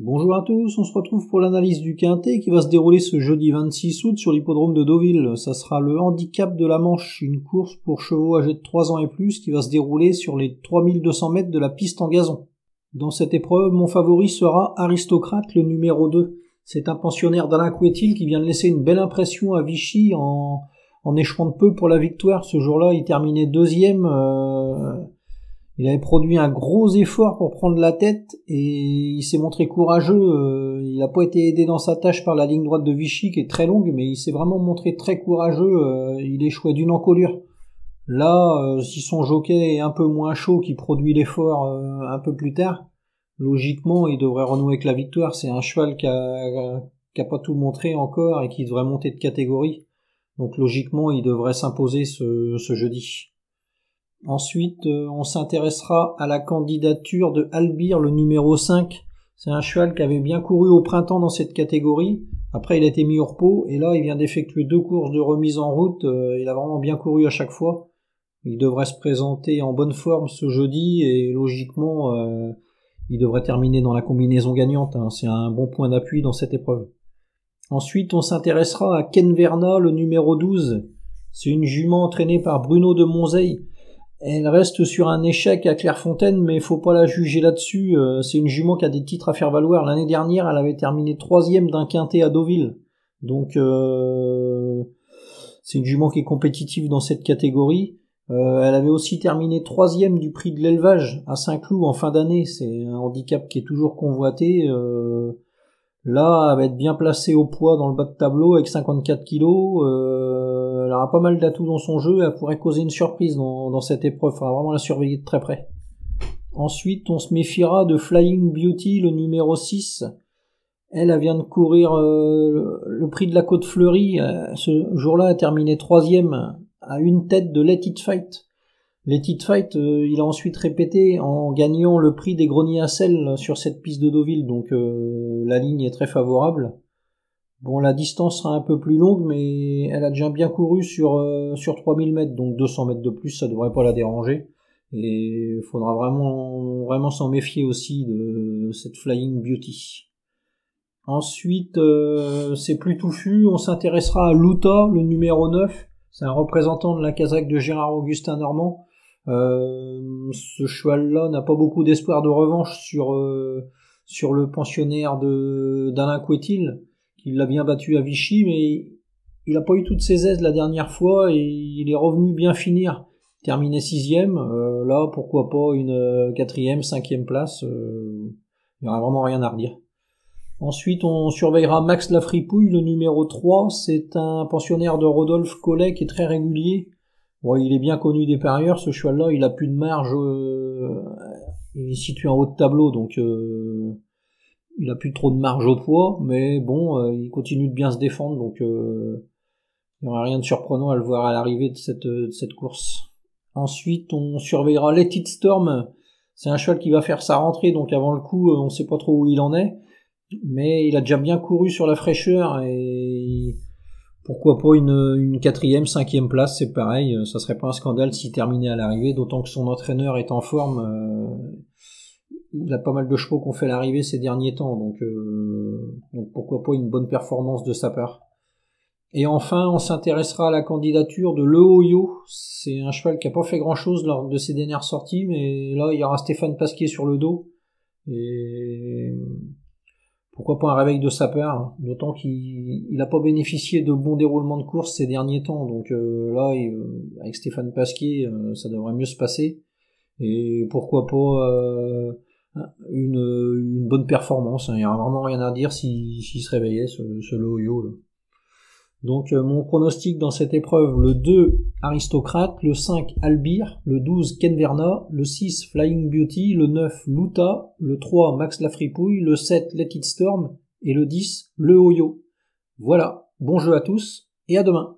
Bonjour à tous, on se retrouve pour l'analyse du quintet qui va se dérouler ce jeudi 26 août sur l'hippodrome de Deauville. Ça sera le handicap de la Manche, une course pour chevaux âgés de 3 ans et plus qui va se dérouler sur les 3200 mètres de la piste en gazon. Dans cette épreuve, mon favori sera Aristocrate, le numéro 2. C'est un pensionnaire d'Alain Couetil qui vient de laisser une belle impression à Vichy en, en échouant de peu pour la victoire. Ce jour-là, il terminait deuxième. Euh, il avait produit un gros effort pour prendre la tête et il s'est montré courageux. Euh, il n'a pas été aidé dans sa tâche par la ligne droite de Vichy qui est très longue, mais il s'est vraiment montré très courageux. Euh, il échouait d'une encolure. Là, euh, si son jockey est un peu moins chaud, qui produit l'effort un peu plus tard, logiquement, il devrait renouer avec la victoire. C'est un cheval qui a, pas tout montré encore et qui devrait monter de catégorie. Donc logiquement, il devrait s'imposer ce jeudi. Ensuite, euh, on s'intéressera à la candidature de Albir, le numéro 5. C'est un cheval qui avait bien couru au printemps dans cette catégorie. Après, il a été mis au repos et là, il vient d'effectuer deux courses de remise en route. Euh, il a vraiment bien couru à chaque fois. Il devrait se présenter en bonne forme ce jeudi et logiquement, euh, il devrait terminer dans la combinaison gagnante. Hein. C'est un bon point d'appui dans cette épreuve. Ensuite, on s'intéressera à Ken Verna, le numéro 12. C'est une jument entraînée par Bruno de Monzeil. Elle reste sur un échec à Clairefontaine, mais faut pas la juger là-dessus. Euh, c'est une jument qui a des titres à faire valoir. L'année dernière, elle avait terminé troisième d'un quintet à Deauville. Donc, euh, c'est une jument qui est compétitive dans cette catégorie. Euh, elle avait aussi terminé troisième du prix de l'élevage à Saint-Cloud en fin d'année. C'est un handicap qui est toujours convoité. là, elle va être bien placée au poids dans le bas de tableau avec 54 kilos elle aura pas mal d'atouts dans son jeu, elle pourrait causer une surprise dans, cette épreuve, faudra vraiment la surveiller de très près. Ensuite, on se méfiera de Flying Beauty, le numéro 6. Elle, elle vient de courir euh, le, prix de la côte fleurie. Euh, ce jour-là, elle a terminé troisième à une tête de Let It Fight. Let It Fight, euh, il a ensuite répété en gagnant le prix des greniers à sel sur cette piste de Deauville, donc la ligne est très favorable. Bon, la distance sera un peu plus longue, mais elle a déjà bien couru sur, euh, sur 3000 mètres, donc 200 mètres de plus, ça devrait pas la déranger. Et il faudra vraiment, vraiment s'en méfier aussi de cette Flying Beauty. Ensuite, euh, c'est plus touffu, on s'intéressera à Luta, le numéro 9. C'est un représentant de la casaque de Gérard Augustin Normand. Euh, ce cheval-là n'a pas beaucoup d'espoir de revanche sur, sur le pensionnaire d'Alain Couetil il l'a bien battu à Vichy, mais il n'a pas eu toutes ses aises la dernière fois et il est revenu bien finir. Terminé sixième, euh, là pourquoi pas une euh, quatrième, cinquième place, euh, il n'y aura vraiment rien à redire. Ensuite, on surveillera Max Lafripouille, le numéro 3. C'est un pensionnaire de Rodolphe Collet qui est très régulier. Bon, il est bien connu des parieurs, ce cheval-là. Il a plus de marge. il est situé en haut de tableau, donc il a plus trop de marge au poids, mais bon, euh, il continue de bien se défendre, donc euh, il n'y aura rien de surprenant à le voir à l'arrivée de cette, cette course. Ensuite, on surveillera Let It Storm. C'est un cheval qui va faire sa rentrée, donc avant le coup, euh, on sait pas trop où il en est. Mais il a déjà bien couru sur la fraîcheur et pourquoi pas une, une quatrième, cinquième place, c'est pareil. Ça serait pas un scandale s'il terminait à l'arrivée, d'autant que son entraîneur est en forme il a pas mal de chevaux qu'on fait l'arrivée ces derniers temps, euh, donc, pourquoi pas une bonne performance de sa part. Et enfin, on s'intéressera à la candidature de Le Hoyo. C'est un cheval qui a pas fait grand chose lors de ses dernières sorties, mais là, il y aura Stéphane Pasquier sur le dos. Et pourquoi pas un réveil de sa part, hein. d'autant qu'il n'a pas bénéficié de bons déroulements de course ces derniers temps. Donc euh, là, avec Stéphane Pasquier, euh, ça devrait mieux se passer. Et pourquoi pas une, une bonne performance. Il n'y a vraiment rien à dire s'il se réveillait, ce, ce Loyo. Donc euh, mon pronostic dans cette épreuve, le 2 Aristocrate, le 5 Albir, le 12 Kenverna, le 6 Flying Beauty, le 9 Luta, le 3 Max Lafripouille, le 7 Let It Storm et le 10 Le Oyo. Voilà, bon jeu à tous et à demain.